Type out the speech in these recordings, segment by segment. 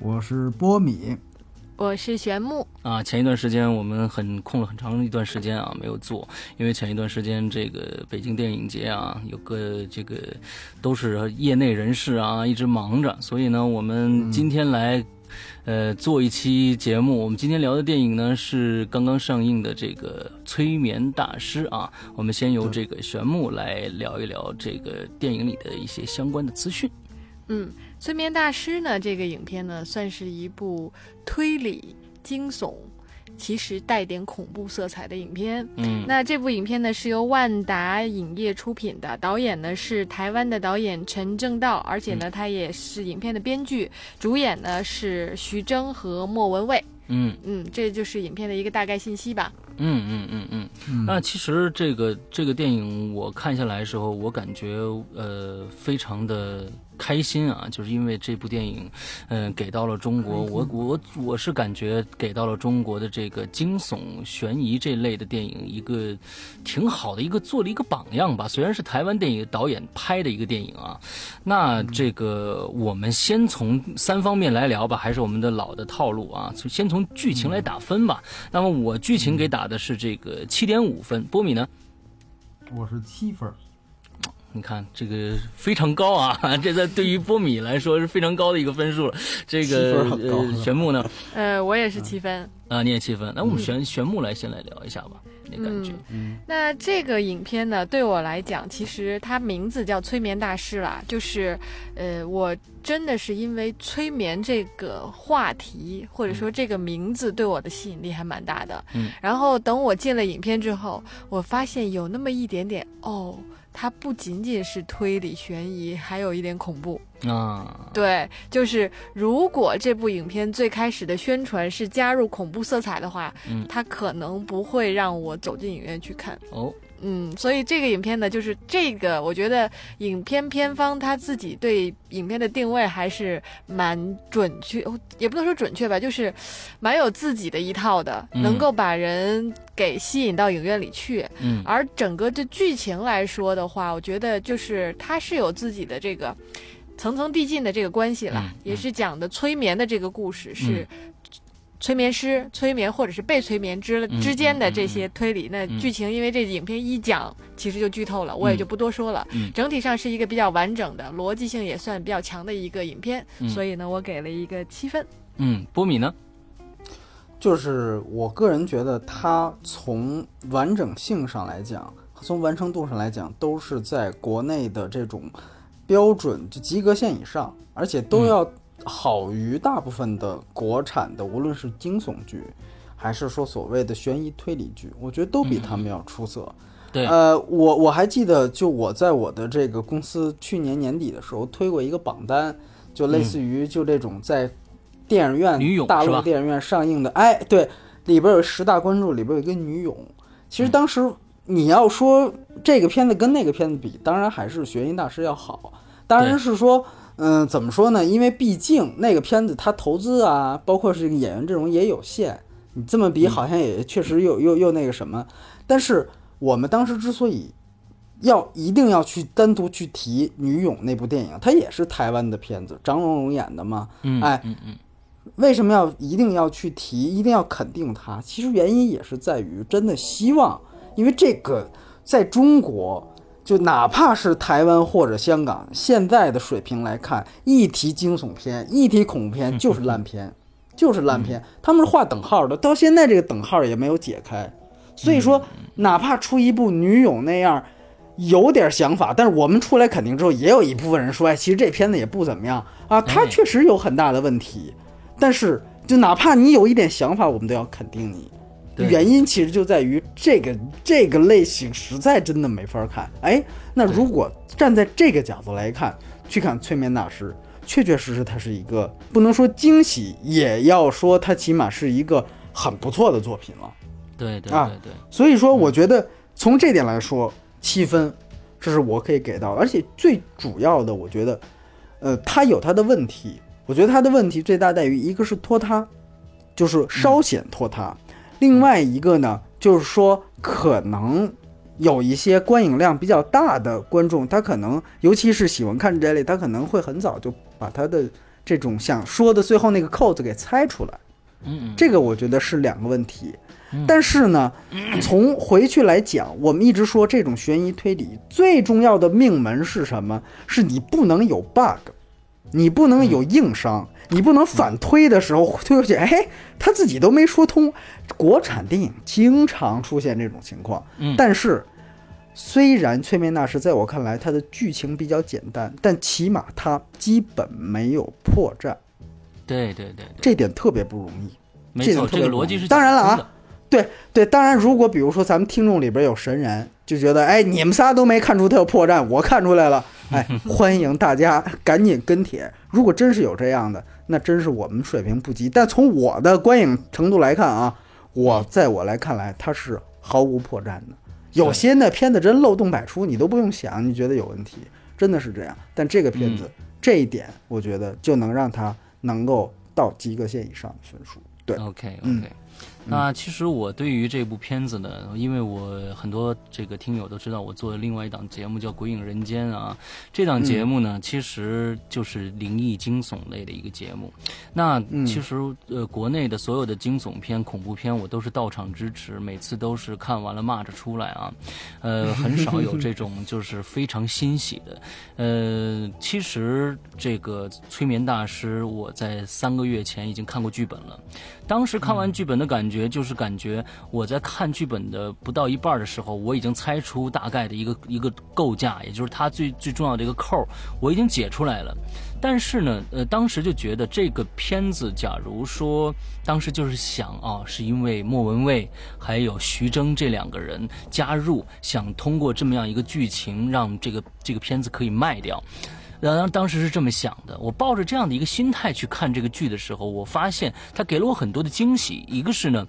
我是波米，我是玄木啊。前一段时间我们很空了很长一段时间啊，没有做，因为前一段时间这个北京电影节啊，有个这个都是业内人士啊，一直忙着，所以呢，我们今天来呃做一期节目。我们今天聊的电影呢是刚刚上映的这个《催眠大师》啊。我们先由这个玄木来聊一聊这个电影里的一些相关的资讯。嗯。催眠大师呢？这个影片呢，算是一部推理惊悚，其实带点恐怖色彩的影片。嗯，那这部影片呢，是由万达影业出品的，导演呢是台湾的导演陈正道，而且呢，他也是影片的编剧，主演呢是徐峥和莫文蔚。嗯嗯，这就是影片的一个大概信息吧。嗯嗯嗯嗯。那其实这个这个电影我看下来的时候，我感觉呃非常的。开心啊，就是因为这部电影，嗯，给到了中国，我我我是感觉给到了中国的这个惊悚悬疑这类的电影一个挺好的一个做了一个榜样吧。虽然是台湾电影导演拍的一个电影啊，那这个我们先从三方面来聊吧，还是我们的老的套路啊，先从剧情来打分吧。那么我剧情给打的是这个七点五分，波米呢？我是七分。你看这个非常高啊，这在对于波米来说是非常高的一个分数了。这个呃，玄木呢？呃，我也是七分啊，你也七分。那我们玄玄木来先来聊一下吧，那感觉。嗯，那这个影片呢，对我来讲，其实它名字叫《催眠大师》啦，就是呃，我真的是因为催眠这个话题或者说这个名字对我的吸引力还蛮大的。嗯，然后等我进了影片之后，我发现有那么一点点哦。它不仅仅是推理悬疑，还有一点恐怖啊。对，就是如果这部影片最开始的宣传是加入恐怖色彩的话，嗯，它可能不会让我走进影院去看。哦。嗯，所以这个影片呢，就是这个，我觉得影片片方他自己对影片的定位还是蛮准确，也不能说准确吧，就是蛮有自己的一套的，能够把人给吸引到影院里去。嗯，而整个这剧情来说的话，我觉得就是它是有自己的这个层层递进的这个关系了，也是讲的催眠的这个故事是。催眠师催眠，或者是被催眠之之间的这些推理，那剧情因为这影片一讲，其实就剧透了，我也就不多说了。整体上是一个比较完整的，逻辑性也算比较强的一个影片，所以呢，我给了一个七分。嗯，波米呢？就是我个人觉得，它从完整性上来讲，从完成度上来讲，都是在国内的这种标准就及格线以上，而且都要。好于大部分的国产的，无论是惊悚剧，还是说所谓的悬疑推理剧，我觉得都比他们要出色。对，呃，我我还记得，就我在我的这个公司去年年底的时候推过一个榜单，就类似于就这种在电影院大陆电影院上映的，哎，对，里边有十大关注，里边有一个女勇。其实当时你要说这个片子跟那个片子比，当然还是悬疑大师要好，当然是说。嗯，怎么说呢？因为毕竟那个片子它投资啊，包括是这个演员阵容也有限，你这么比好像也确实又又又那个什么。但是我们当时之所以要一定要去单独去提《女勇》那部电影，它也是台湾的片子，张荣荣演的嘛。嗯，哎，嗯嗯，为什么要一定要去提，一定要肯定它？其实原因也是在于真的希望，因为这个在中国。就哪怕是台湾或者香港现在的水平来看，一提惊悚片，一提恐怖片 就是烂片，就是烂片，他们是划等号的。到现在这个等号也没有解开，所以说哪怕出一部女友那样，有点想法，但是我们出来肯定之后，也有一部分人说，哎，其实这片子也不怎么样啊，它确实有很大的问题。但是就哪怕你有一点想法，我们都要肯定你。原因其实就在于这个这个类型实在真的没法看。哎，那如果站在这个角度来看，去看《催眠大师》，确确实实它是一个不能说惊喜，也要说它起码是一个很不错的作品了。对对啊对对，所以说，我觉得从这点来说，七分，这是我可以给到。而且最主要的，我觉得，呃，它有它的问题。我觉得它的问题最大在于，一个是拖沓，就是稍显拖沓；另外一个呢，就是说可能有一些观影量比较大的观众，他可能尤其是喜欢看这类，他可能会很早就把他的这种想说的最后那个扣子给猜出来。嗯嗯，这个我觉得是两个问题嗯。但是呢，从回去来讲，我们一直说这种悬疑推理最重要的命门是什么？是你不能有 bug，你不能有硬伤，你不能反推的时候推过去，哎，他自己都没说通。国产电影经常出现这种情况，嗯但是。虽然《催眠大师》在我看来，它的剧情比较简单，但起码它基本没有破绽，对对对对，这点特别不容易。没错，这个逻辑是当然了啊对对，当然，如果比如说咱们听众里边有神人，就觉得哎，你们仨都没看出他有破绽，我看出来了，哎，欢迎大家赶紧跟帖。如果真是有这样的，那真是我们水平不及。但从我的观影程度来看啊，我在我来看来，它是毫无破绽的。有些那片子真漏洞百出，你都不用想，你觉得有问题，真的是这样。但这个片子、这一点，我觉得就能让它能够到及格线以上的分数。对，OK 嗯 OK，、那其实我对于这部片子呢，因为我很多这个听友都知道，我做的另外一档节目叫《鬼影人间》啊，这档节目呢，其实就是灵异惊悚类的一个节目。那嗯其实呃，国内的所有的惊悚片、恐怖片，我都是到场支持，每次都是看完了骂着出来啊，呃，很少有这种 就是非常欣喜的。呃，其实这个催眠大师，我在三个月前已经看过剧本了。当时看完剧本的感觉，觉就是感觉我在看剧本的不到一半的时候，我已经猜出大概的一个一个构架，也就是它最最重要的一个扣，我已经解出来了。但是呢，呃，当时就觉得这个片子，假如说当时就是想啊，是因为莫文蔚还有徐峥这两个人加入，想通过这么样一个剧情，让这个这个片子可以卖掉。然后当时是这么想的，我抱着这样的一个心态去看这个剧的时候，我发现它给了我很多的惊喜。一个是呢，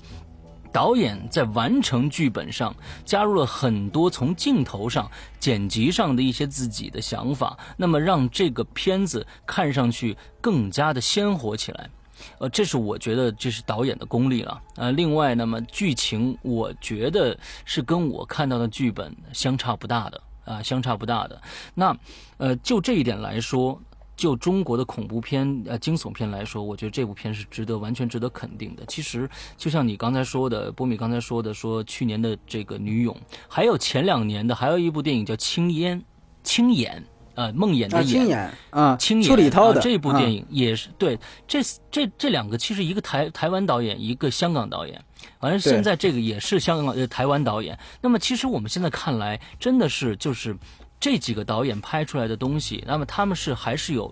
导演在完成剧本上加入了很多从镜头上、剪辑上的一些自己的想法，那么让这个片子看上去更加的鲜活起来。呃，这是我觉得这是导演的功力了。呃，另外，那么剧情我觉得是跟我看到的剧本相差不大的啊、相差不大的。那呃，就这一点来说，就中国的恐怖片、呃惊悚片来说，我觉得这部片是值得完全值得肯定的。其实就像你刚才说的，波米刚才说的，说去年的这个《女勇》，还有前两年的还有一部电影叫《青烟》，青眼。呃，梦魇的啊，魇，青眼啊，青眼邱礼涛的、啊、这部电影，也是、对，这这这两个其实一个台台湾导演，一个香港导演，反正现在这个也是香港呃台湾导演。那么其实我们现在看来，真的是就是这几个导演拍出来的东西，那么他们是还是有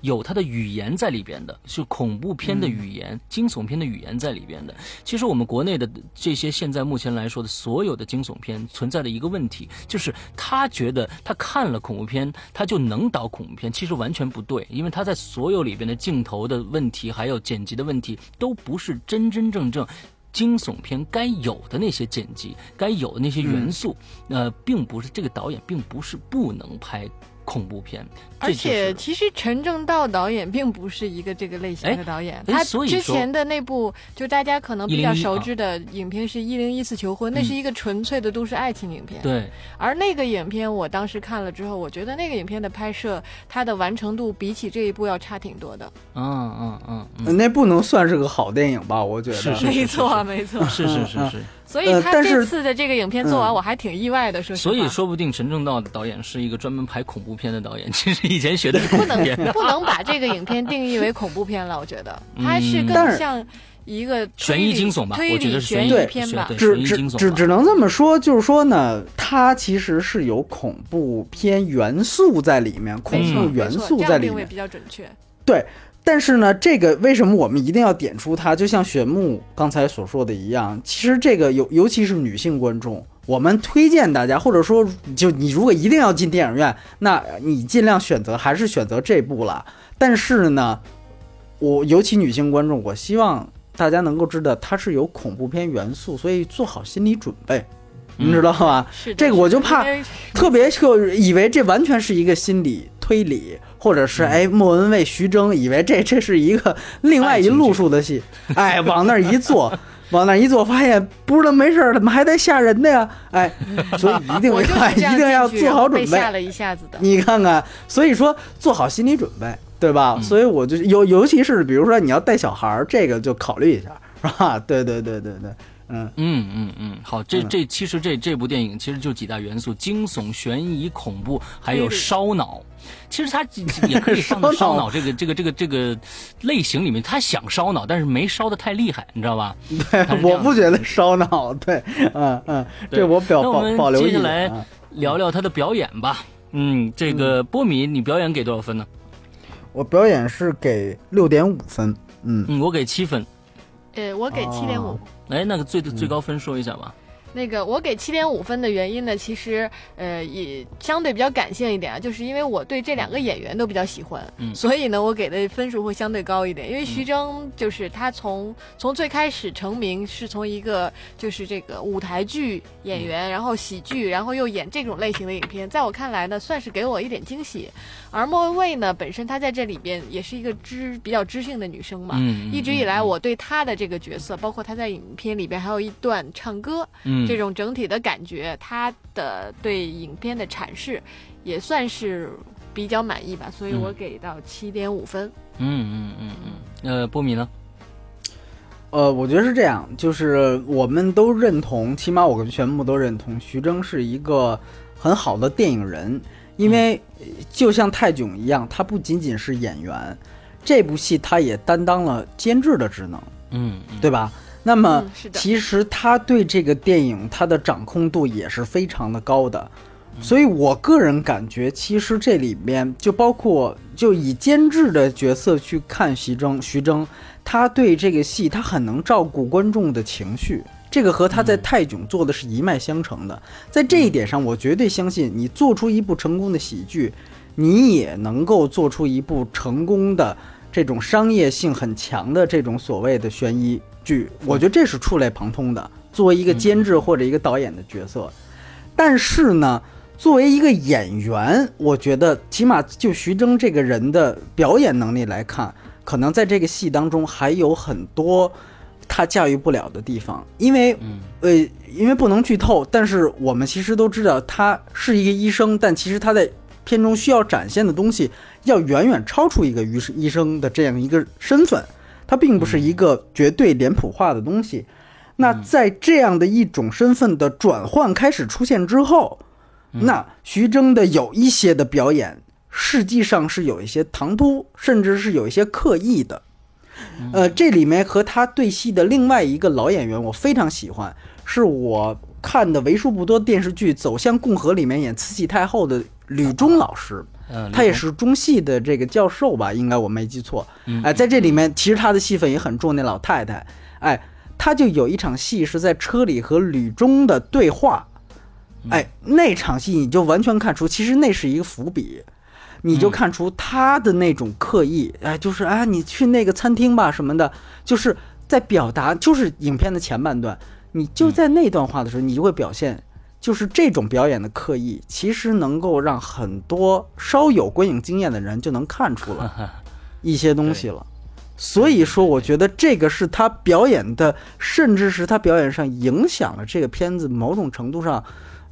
有他的语言在里边的，是恐怖片的语言、惊悚片的语言在里边的。其实我们国内的这些现在目前来说的所有的惊悚片存在的一个问题，就是他觉得他看了恐怖片，他就能导恐怖片，其实完全不对，因为他在所有里边的镜头的问题，还有剪辑的问题，都不是真真正正。惊悚片该有的那些剪辑，该有的那些元素，呃，并不是这个导演并不是不能拍恐怖片，这而就是且其实陈正道导演并不是一个这个类型的导演，哎他所以说之前的那部就大家可能比较熟知的影片是《一零一次求婚》，那是一个纯粹的都市爱情影片。对，而那个影片我当时看了之后，我觉得那个影片的拍摄，它的完成度比起这一部要差挺多的。嗯嗯嗯嗯，那不能算是个好电影吧？我觉得是是没错，没错。是是是是，所以他这次的这个影片做完，嗯我还挺意外的，说实话。所以说不定陈正道的导演是一个专门拍恐怖片的导演，其实以前学的是不能恐怖片。不能把这个影片定义为恐怖片了，我觉得它是更像一个悬疑惊悚吧推我觉得理悬疑是悬疑片吧。只只只惊悚吧只能这么说，就是说呢，它其实是有恐怖片元素在里面，恐，怖元素在里面比。较准确。对，但是呢，这个为什么我们一定要点出它？就像玄木刚才所说的一样，其实这个尤尤其是女性观众，我们推荐大家，或者说就你如果一定要进电影院，那你尽量选择还是选择这部了。但是呢，我尤其女性观众，我希望大家能够知道它是有恐怖片元素，所以做好心理准备，你知道吧？是的这个我就怕特别就以为这完全是一个心理推理，或者是哎莫文蔚、徐峥以为这这是一个另外一路数的戏，哎往那儿一坐，往那儿一坐，发现不知道没事儿，怎么还带吓人的呀？哎，所以一定要一定要做好准备。吓了一下子的。你看看，所以说做好心理准备，对吧？嗯所以我就尤尤其是比如说你要带小孩儿，这个就考虑一下，是吧？对对对对对，嗯。嗯嗯嗯，好，这嗯这其实这这部电影其实就几大元素：惊悚、悬疑、恐怖，还有烧脑。其实它也可以放到烧脑这个这个这个这个类型里面，他想烧脑，但是没烧的太厉害，你知道吧？对我不觉得烧脑，对，嗯嗯，对这我表保保留接下来啊。聊聊他的表演吧。嗯，这个波米，你表演给多少分呢？我表演是给六点五分，嗯，嗯，我给七分。呃，我给七点五。哎，那个最最高分说一下吧。那个我给七点五分的原因呢，其实呃也相对比较感性一点啊，就是因为我对这两个演员都比较喜欢，嗯所以呢我给的分数会相对高一点。因为徐峥就是他从从最开始成名是从一个就是这个舞台剧演员，然后喜剧，然后又演这种类型的影片，在我看来呢算是给我一点惊喜。而莫文蔚呢本身她在这里边也是一个知比较知性的女生嘛，嗯，嗯一直以来我对她的这个角色，包括她在影片里边还有一段唱歌。嗯这种整体的感觉，他的对影片的阐释也算是比较满意吧，所以我给到七点五分。嗯嗯嗯嗯，呃，波米呢？呃，我觉得是这样，就是我们都认同，起码我们全部都认同，徐峥是一个很好的电影人，因为呃就像泰囧一样，他不仅仅是演员，这部戏他也担当了监制的职能，嗯，嗯对吧？那么其实他对这个电影他的掌控度也是非常的高的，所以我个人感觉，其实这里面就包括就以监制的角色去看徐峥，徐峥他对这个戏他很能照顾观众的情绪，这个和他在泰囧做的是一脉相承的。在这一点上，我绝对相信你做出一部成功的喜剧，你也能够做出一部成功的这种商业性很强的这种所谓的悬疑剧，我觉得这是触类旁通的。作为一个监制或者一个导演的角色，但是呢，作为一个演员，我觉得起码就徐峥这个人的表演能力来看，可能在这个戏当中还有很多他驾驭不了的地方，因为嗯。呃，因为不能剧透，但是我们其实都知道他是一个医生，但其实他在片中需要展现的东西要远远超出一个医医生的这样一个身份，他并不是一个绝对脸谱化的东西。那在这样的一种身份的转换开始出现之后，那徐峥的有一些的表演，实际上是有一些唐突，甚至是有一些刻意的。呃，这里面和他对戏的另外一个老演员，我非常喜欢，是我看的为数不多电视剧《走向共和》里面演慈禧太后的吕中老师。嗯，他也是中戏的这个教授吧，应该我没记错。嗯哎，在这里面其实他的戏份也很重，那老太太，哎，他就有一场戏是在车里和吕中的对话，哎，那场戏你就完全看出，其实那是一个伏笔，你就看出他的那种刻意，哎，就是啊，你去那个餐厅吧什么的，就是在表达，就是影片的前半段，你就在那段话的时候，你就会表现。就是这种表演的刻意，其实能够让很多稍有观影经验的人就能看出来一些东西了。所以说，我觉得这个是他表演的，甚至是他表演上影响了这个片子某种程度上，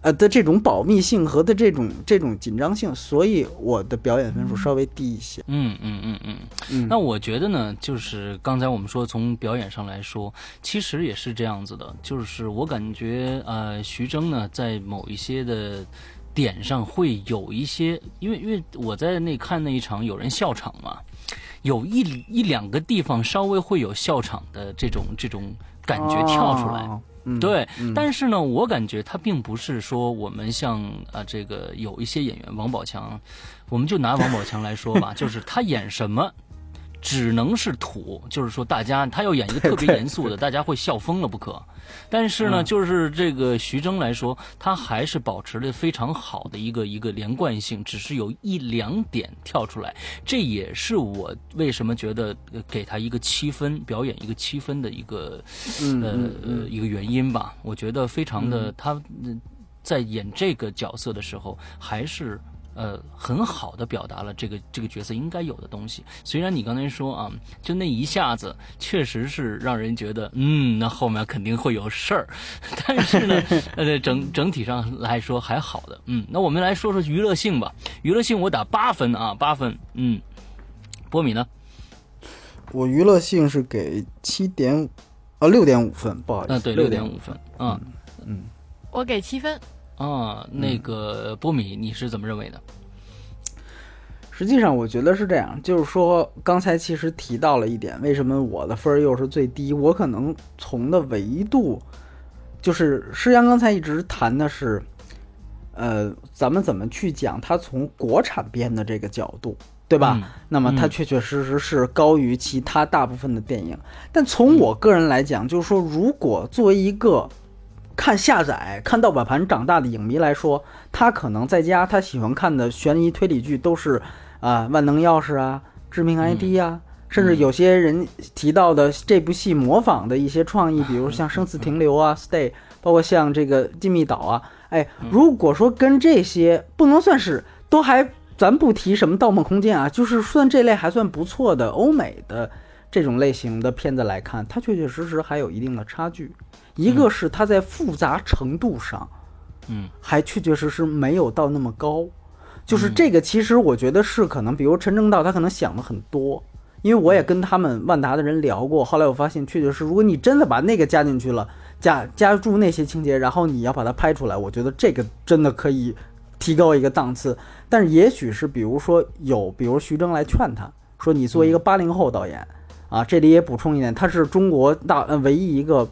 呃的这种保密性和的这种这种紧张性。所以我的表演分数稍微低一些。嗯嗯嗯嗯。嗯，那我觉得呢，就是刚才我们说从表演上来说，其实也是这样子的，就是我感觉呃，徐峥呢在某一些的点上会有一些，因为因为我在那看那一场有人笑场嘛，有一一两个地方稍微会有笑场的这种这种感觉跳出来。哦嗯，对，嗯。但是呢，我感觉他并不是说我们像啊、这个有一些演员王宝强，我们就拿王宝强来说吧，就是他演什么，只能是土，就是说大家他要演一个特别严肃的，大家会笑疯了不可。但是呢，就是这个徐峥来说，他还是保持了非常好的一个一个连贯性，只是有一两点跳出来，这也是我为什么觉得给他一个七分表演一个七分的一个呃一个原因吧。我觉得非常的他在演这个角色的时候还是。呃，很好的表达了这个这个角色应该有的东西。虽然你刚才说啊，就那一下子确实是让人觉得，嗯，那后面肯定会有事儿。但是呢，呃，整整体上来说还好的。嗯，那我们来说说娱乐性吧。娱乐性我打八分啊，八分。嗯，波米呢？我娱乐性是给七点，呃，六点五分，不好意思。嗯，对，六点五分。嗯嗯，我给七分。啊，那个波米，你是怎么认为的？实际上，我觉得是这样，就是说，刚才其实提到了一点，为什么我的分儿又是最低？我可能从的维度，就是诗阳刚才一直谈的是，呃，咱们怎么去讲他从国产片的这个角度，对吧？那么它确确实实是高于其他大部分的电影。但从我个人来讲，就是说，如果作为一个看下载、看盗版盘长大的影迷来说，他可能在家他喜欢看的悬疑推理剧都是啊，万能钥匙啊，致命 ID 啊，甚至有些人提到的这部戏模仿的一些创意，比如像生死停留啊、Stay，包括像这个禁密岛啊，哎，如果说跟这些不能算是都还，咱不提什么盗梦空间啊，就是算这类还算不错的欧美的这种类型的片子来看，它确确实实还有一定的差距。一个是它在复杂程度上，嗯，还确确实实没有到那么高。就是这个，其实我觉得是可能，比如陈正道他可能想的很多，因为我也跟他们万达的人聊过。后来我发现，确确实，如果你真的把那个加进去了，加加注那些情节，然后你要把它拍出来，我觉得这个真的可以提高一个档次。但是也许是，比如说有，比如徐峥来劝他说：“你作为一个八零后导演啊，这里也补充一点，他是中国大呃唯一一个。”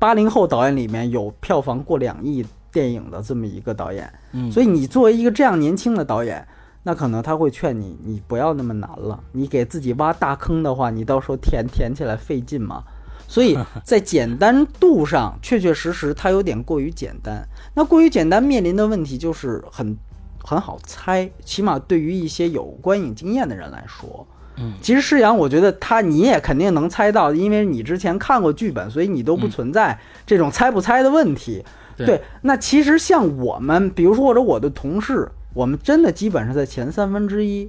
八零后导演里面有票房过两亿电影的这么一个导演，嗯，所以你作为一个这样年轻的导演，那可能他会劝你，你不要那么难了，你给自己挖大坑的话，你到时候填填起来费劲嘛。所以 在简单度上，确确实实它有点过于简单。那过于简单面临的问题就是很很好猜，起码对于一些有观影经验的人来说。嗯，其实施洋，我觉得他你也肯定能猜到，因为你之前看过剧本，所以你都不存在这种猜不猜的问题。对，那其实像我们，比如说或者我的同事，我们真的基本上在前三分之一，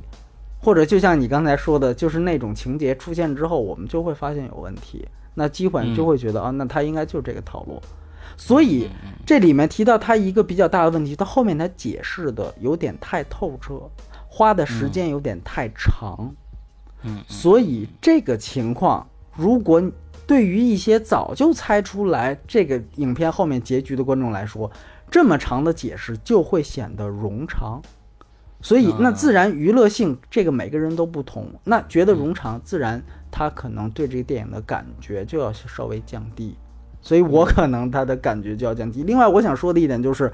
或者就像你刚才说的，就是那种情节出现之后，我们就会发现有问题，那基本就会觉得啊，那他应该就是这个套路。所以这里面提到他一个比较大的问题，他后面他解释的有点太透彻，花的时间有点太长。嗯，嗯所以这个情况，如果对于一些早就猜出来这个影片后面结局的观众来说，这么长的解释就会显得冗长。所以那自然娱乐性这个每个人都不同，那觉得冗长，自然他可能对这个电影的感觉就要稍微降低。所以我可能他的感觉就要降低。另外，我想说的一点就是，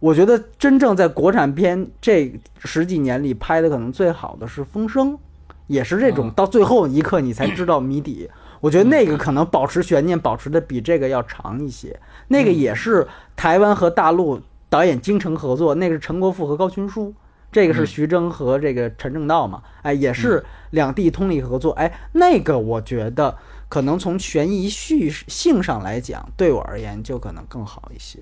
我觉得真正在国产片这十几年里拍的可能最好的是《风声》。也是这种，到最后一刻你才知道谜底。我觉得那个可能保持悬念，保持的比这个要长一些。那个也是台湾和大陆导演精诚合作，那个是陈国富和高群书，这个是徐峥和这个陈正道嘛？哎，也是两地通力合作。哎，那个我觉得可能从悬疑叙性上来讲，对我而言就可能更好一些。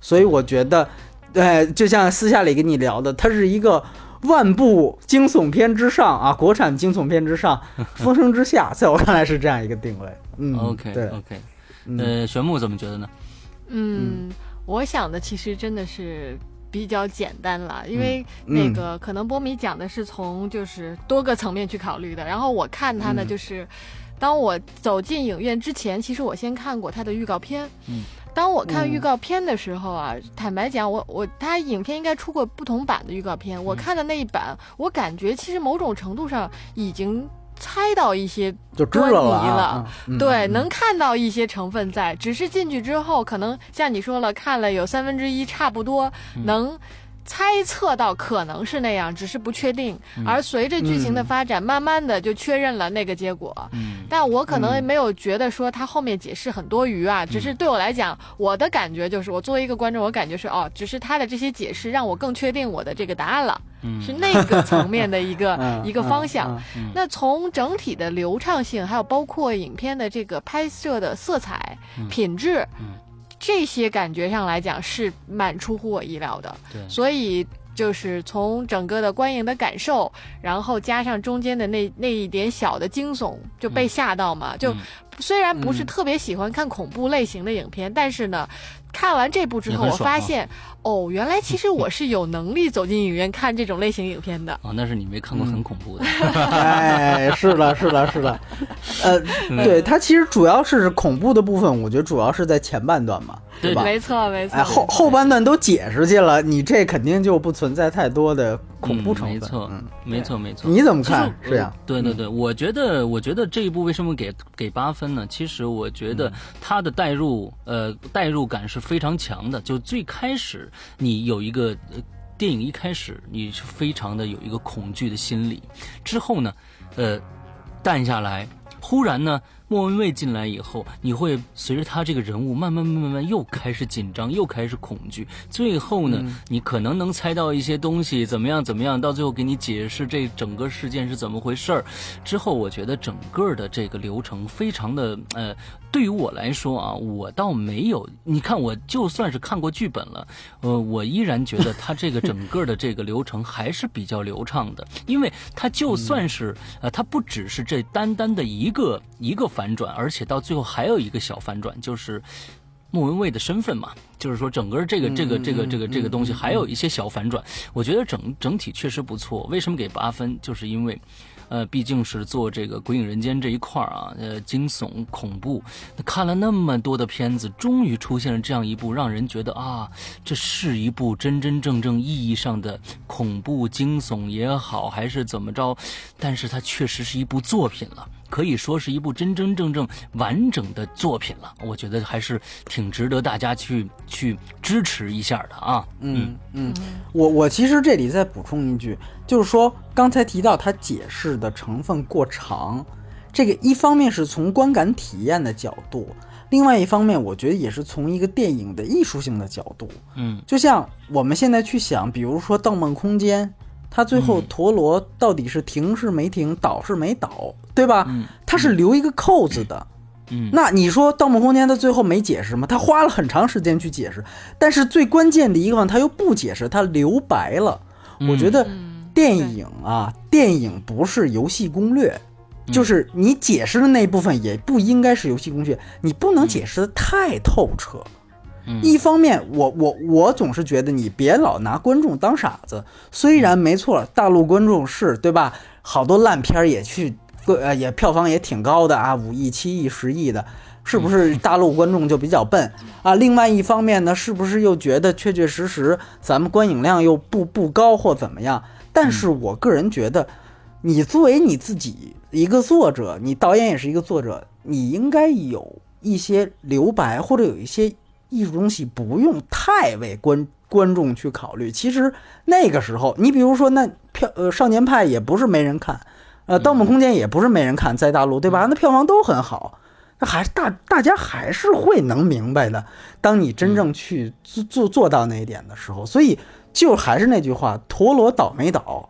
所以我觉得，对，就像私下里跟你聊的，它是一个。万部惊悚片之上啊，国产惊悚片之上，风声之下，在我看来是这样一个定位。嗯，OK，对，OK。呃，玄牧怎么觉得呢？嗯，我想的其实真的是比较简单了，因为那个可能波米讲的是从就是多个层面去考虑的，然后我看他呢，就是当我走进影院之前，其实我先看过他的预告片。嗯。当我看预告片的时候啊，坦白讲，我我他影片应该出过不同版的预告片，我看的那一版，我感觉其实某种程度上已经猜到一些端倪了，对，能看到一些成分在，只是进去之后，可能像你说了，看了有三分之一，差不多能猜测到可能是那样，只是不确定。而随着剧情的发展，慢慢的就确认了那个结果。嗯，但我可能没有觉得说他后面解释很多余啊，只是对我来讲，我的感觉就是，我作为一个观众，我感觉是哦，只是他的这些解释让我更确定我的这个答案了，是那个层面的一个 一个方向。那从整体的流畅性，还有包括影片的这个拍摄的色彩品质。这些感觉上来讲是蛮出乎我意料的，对，所以就是从整个的观影的感受，然后加上中间的那那一点小的惊悚，就被吓到嘛。就虽然不是特别喜欢看恐怖类型的影片，但是呢。看完这部之后，我发现，哦，原来其实我是有能力走进影院看这种类型影片的。哦，那是你没看过很恐怖的。哎，是的，是的，是的。呃，对，它其实主要是恐怖的部分，我觉得主要是在前半段嘛，对吧？没错，没错。哎，后后半段都解释去了，你这肯定就不存在太多的恐怖成分。没错，嗯，没错，没错。你怎么看？是呀，对对对，我觉得，我觉得这一部为什么给给八分呢？其实我觉得它的代入，呃，代入感是。非常强的，就最开始你有一个电影一开始你是非常的有一个恐惧的心理，之后呢，呃，淡下来，忽然呢。莫文蔚进来以后，你会随着他这个人物慢慢慢慢慢又开始紧张，又开始恐惧。最后呢，你可能能猜到一些东西，怎么样怎么样，到最后给你解释这整个事件是怎么回事儿。之后，我觉得整个的这个流程非常的呃，对于我来说啊，我倒没有。你看，我就算是看过剧本了，呃，我依然觉得他这个整个的这个流程还是比较流畅的，因为他就算是呃，他不只是这单单的一个一个。反转，而且到最后还有一个小反转，就是莫文蔚的身份嘛，就是说整个这个这个这个这个这个东西还有一些小反转，我觉得整整体确实不错。为什么给八分？就是因为。呃，毕竟是做这个鬼影人间这一块儿啊，呃，惊悚恐怖，看了那么多的片子，终于出现了这样一部让人觉得啊，这是一部真真正正意义上的恐怖惊悚也好，还是怎么着，但是它确实是一部作品了，可以说是一部真真正正完整的作品了。我觉得还是挺值得大家去去支持一下的啊。嗯嗯，我我其实这里再补充一句。就是说，刚才提到他解释的成分过长，这个一方面是从观感体验的角度，另外一方面，我觉得也是从一个电影的艺术性的角度。嗯，就像我们现在去想，比如说《盗梦空间》，它最后陀螺到底是停是没停，倒是没倒，对吧？它是留一个扣子的。嗯，那你说《盗梦空间》它最后没解释吗？他花了很长时间去解释，但是最关键的一个问他又不解释，他留白了。我觉得。电影啊，电影不是游戏攻略，就是你解释的那部分也不应该是游戏攻略，你不能解释的太透彻。一方面，我我我总是觉得你别老拿观众当傻子。虽然没错，大陆观众是对吧？好多烂片也去，呃，也票房也挺高的啊，五亿、七亿、十亿的，是不是大陆观众就比较笨啊？另外一方面呢，是不是又觉得确确实实咱们观影量又不不高或怎么样？但是我个人觉得，你作为你自己一个作者，你导演也是一个作者，你应该有一些留白，或者有一些艺术东西，不用太为观观众去考虑。其实那个时候，你比如说那票呃《少年派》也不是没人看，呃《盗梦空间》也不是没人看，在大陆对吧？那票房都很好，那还大大家还是会能明白的。当你真正去做做做到那一点的时候，所以。就还是那句话，陀螺倒没倒，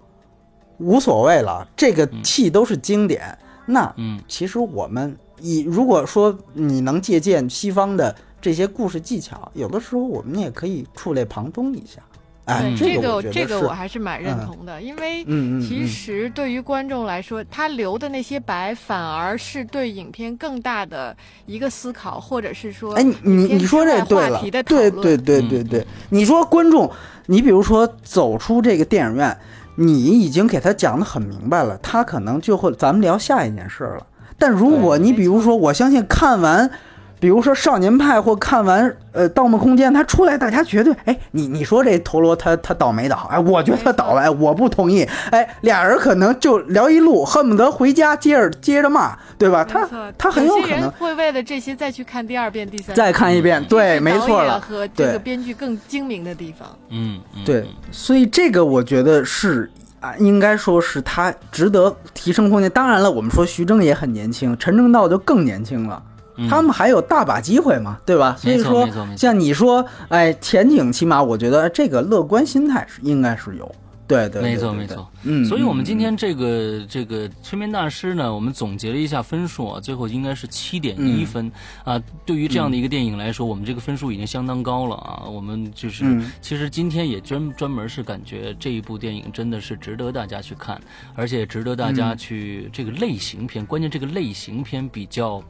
无所谓了。这个戏都是经典。那，嗯，其实我们以如果说你能借鉴西方的这些故事技巧，有的时候我们也可以触类旁通一下。哎，这个这个我还是蛮认同的，因为其实对于观众来说，他留的那些白反而是对影片更大的一个思考，或者是说，哎，你你说这对了，对对对对对，你说观众，你比如说走出这个电影院，你已经给他讲的很明白了，他可能就会咱们聊下一件事了。但如果你比如说，我相信看完。比如说少年派或看完呃《盗梦空间》，他出来，大家绝对哎，你你说这陀螺他他倒没倒？哎，我觉得他倒了，哎，我不同意。哎，俩人可能就聊一路，恨不得回家接着接着骂，对吧？他他很有可能会为了这些再去看第二遍、第三遍再看一遍，对，没错了。和这个编剧更精明的地方，嗯，对，所以这个我觉得是。啊，应该说是他值得提升空间。当然了，我们说徐峥也很年轻，陈正道就更年轻了，他们还有大把机会嘛，对吧？所以说，像你说，哎，前景起码我觉得这个乐观心态是应该是有。对对，没错没错，嗯，所以我们今天这个这个催眠大师呢，我们总结了一下分数啊，最后应该是七点一分啊。对于这样的一个电影来说，我们这个分数已经相当高了啊。我们就是其实今天也专专门是感觉这一部电影真的是值得大家去看，而且值得大家去这个类型片，关键这个类型片比较，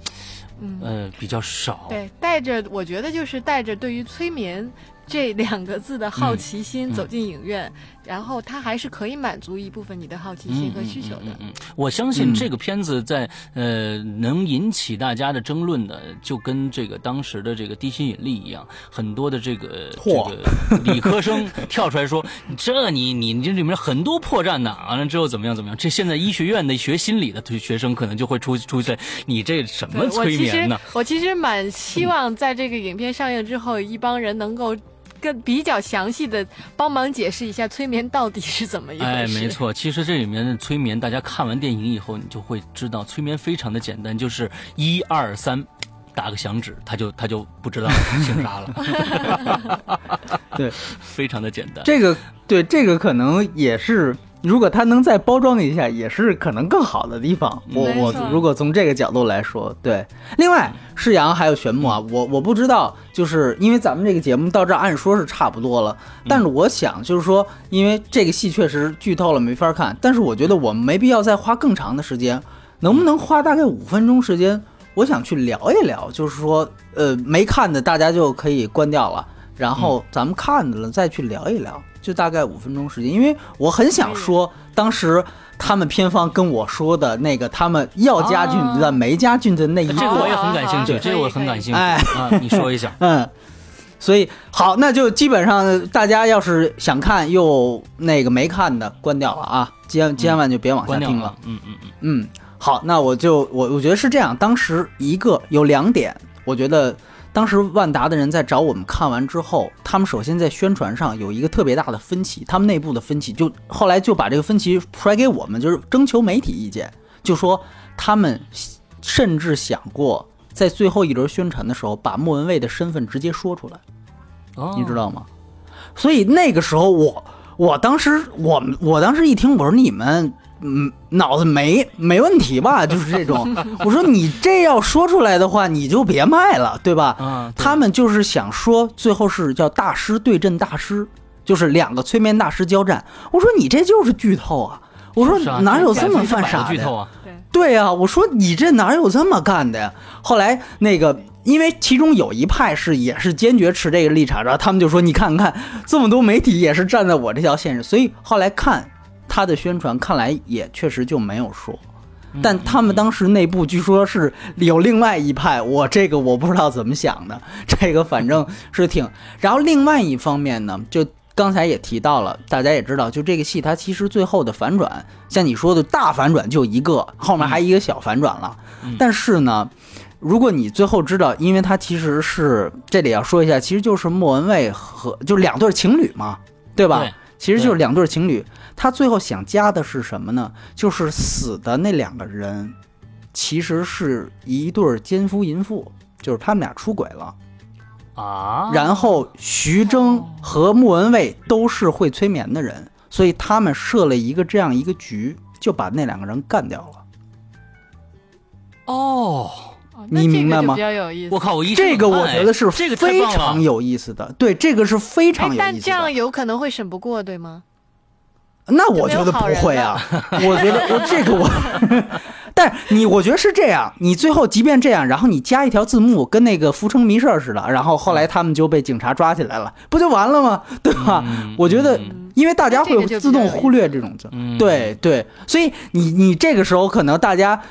呃，比较少。对，带着我觉得就是带着对于催眠。这两个字的好奇心走进影院，然后它还是可以满足一部分你的好奇心和需求的。嗯，我相信这个片子在呃能引起大家的争论的，就跟这个当时的这个地心引力一样，很多的这个这个理科生跳出来说：“ 这你你这里面很多破绽呢。”完了之后怎么样怎么样？这现在医学院的学心理的学生可能就会出出现你这什么催眠呢？我其实蛮希望在这个影片上映之后，一帮人能够。更比较详细的帮忙解释一下催眠到底是怎么一回事？哎，没错，其实这里面的催眠，大家看完电影以后，你就会知道，催眠非常的简单，就是一二三，打个响指，他就他就不知道 姓啥了。对，非常的简单。这个对，这个可能也是。如果他能再包装一下，也是可能更好的地方。我我如果从这个角度来说，对。另外，世阳还有玄牧啊，我我不知道，就是因为咱们这个节目到这按说是差不多了，但是我想就是说，因为这个戏确实剧透了没法看，但是我觉得我们没必要再花更长的时间，能不能花大概五分钟时间？我想去聊一聊，就是说，呃，没看的大家就可以关掉了，然后咱们看的了再去聊一聊。就大概五分钟时间，因为我很想说，当时他们片方跟我说的那个，他们要加菌的没加菌的那一，这个我也很感兴趣，这个我很感兴趣。哎，你说一下，嗯，所以好，那就基本上大家要是想看又那个没看的，关掉了啊，千千万就别往下听了。嗯嗯嗯。嗯，好，那我就我我觉得是这样，当时一个有两点，我觉得。当时万达的人在找我们看完之后，他们首先在宣传上有一个特别大的分歧，他们内部的分歧就后来就把这个分歧甩给我们，就是征求媒体意见，就说他们甚至想过在最后一轮宣传的时候把莫文蔚的身份直接说出来，你知道吗？所以那个时候我我当时我我当时一听，我说你们。嗯，脑子没没问题吧？就是这种。我说你这要说出来的话，你就别卖了，对吧？嗯，他们就是想说，最后是叫大师对阵大师，就是两个催眠大师交战。我说你这就是剧透啊！我说哪有这么犯傻的剧透啊？对对呀，我说你这哪有这么干的呀？后来那个，因为其中有一派是也是坚决持这个立场，然后他们就说你看看，这么多媒体也是站在我这条线上，所以后来看。他的宣传看来也确实就没有说，但他们当时内部据说是有另外一派，我这个我不知道怎么想的，这个反正是挺。然后另外一方面呢，就刚才也提到了，大家也知道，就这个戏它其实最后的反转，像你说的大反转就一个，后面还一个小反转了。但是呢，如果你最后知道，因为它其实是这里要说一下，其实就是莫文蔚和就两对情侣嘛，对吧？其实就是两对情侣。他最后想加的是什么呢？就是死的那两个人，其实是一对奸夫淫妇，就是他们俩出轨了啊。然后徐峥和莫文蔚都是会催眠的人，所以他们设了一个这样一个局，就把那两个人干掉了。哦，你明白吗？比较有意思。我靠，我一这个我觉得是非常有意思的。对，这个是非常有意思的。但这样有可能会审不过，对吗？那我觉得不会啊，我觉得我这个我，但你我觉得是这样，你最后即便这样，然后你加一条字幕，跟那个浮城谜事似的，然后后来他们就被警察抓起来了，不就完了吗？对吧？我觉得，因为大家会自动忽略这种字，对对，所以你你这个时候可能大家。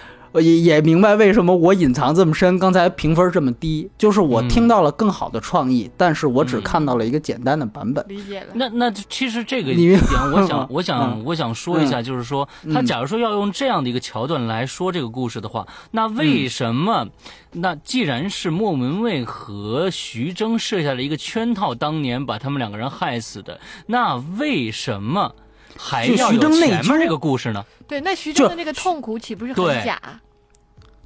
也也明白为什么我隐藏这么深，刚才评分这么低，就是我嗯听到了更好的创意，但是我只看到了一个简单的版本。理解了。那那其实这个你 点，我想我想嗯我想说一下，就是说，他嗯假如说要用这样的一个桥段来说这个故事的话，那为什么？那既然是莫文蔚和徐峥设下了一个圈套，当年把他们两个人害死的，那为什么还要有前面这个故事呢？对，那徐峥的那个痛苦岂不是很假？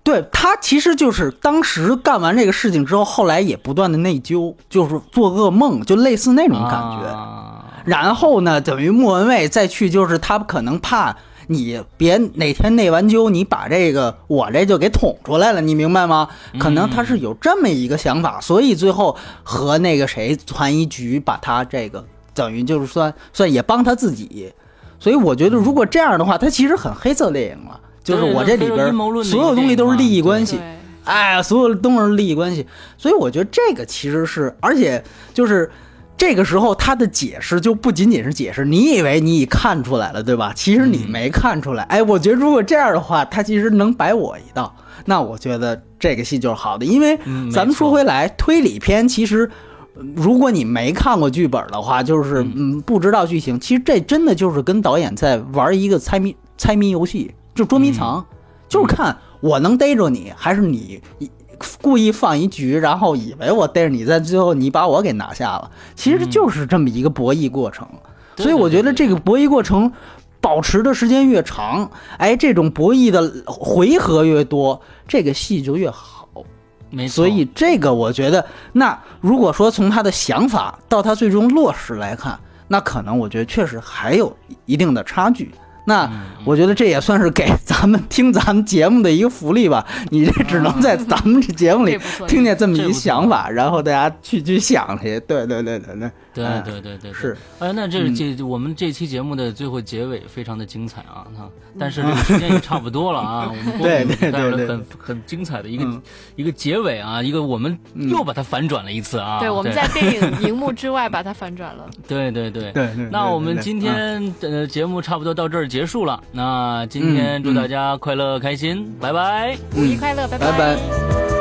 对他其实就是当时干完这个事情之后，后来也不断的内疚，就是做噩梦，就类似那种感觉。啊然后呢，等于莫文蔚再去，就是他可能怕你别哪天内完疚，你把这个我这就给捅出来了，你明白吗？可能他是有这么一个想法，所以最后和那个谁团一局，把他这个等于就是算算也帮他自己。所以我觉得，如果这样的话，他其实很黑色电影了。就是我这里边所有东西都是利益关系，对，哎，所有都是利益关系，所以我觉得这个其实是，而且就是这个时候他的解释就不仅仅是解释，你以为你已看出来了，对吧？其实你没看出来。哎，我觉得如果这样的话，他其实能摆我一道，那我觉得这个戏就是好的，因为嗯咱们说回来，推理片其实。呃如果你没看过剧本的话，就是嗯不知道剧情，其实这真的就是跟导演在玩一个猜谜猜谜游戏，就捉迷藏，就是看我能逮着你，还是你故意放一局，然后以为我逮着你，在最后你把我给拿下了。其实就是这么一个博弈过程，对所以我觉得这个博弈过程保持的时间越长，哎，这种博弈的回合越多，这个戏就越好。没错，所以这个我觉得，那如果说从他的想法到他最终落实来看，那可能我觉得确实还有一定的差距。那嗯我觉得这也算是给咱们听咱们节目的一个福利吧。你这只能在咱们这节目里听见这么一想法，然后大家去去想去。对对对对对，对对对，对是。哎，那这嗯。这我们这期节目的最后结尾非常的精彩啊，哈，但是这个时间也差不多了啊，我们 光对给对对对带来了很很精彩的一个嗯。一个结尾啊，一个我们又把它反转了一次啊，对，我们在电影荧幕之外把它反转了。对对对。对对。那我们对今天呃节目差不多到这儿结束了，那今嗯天祝大家快乐开心，拜拜。五一快乐，拜。拜拜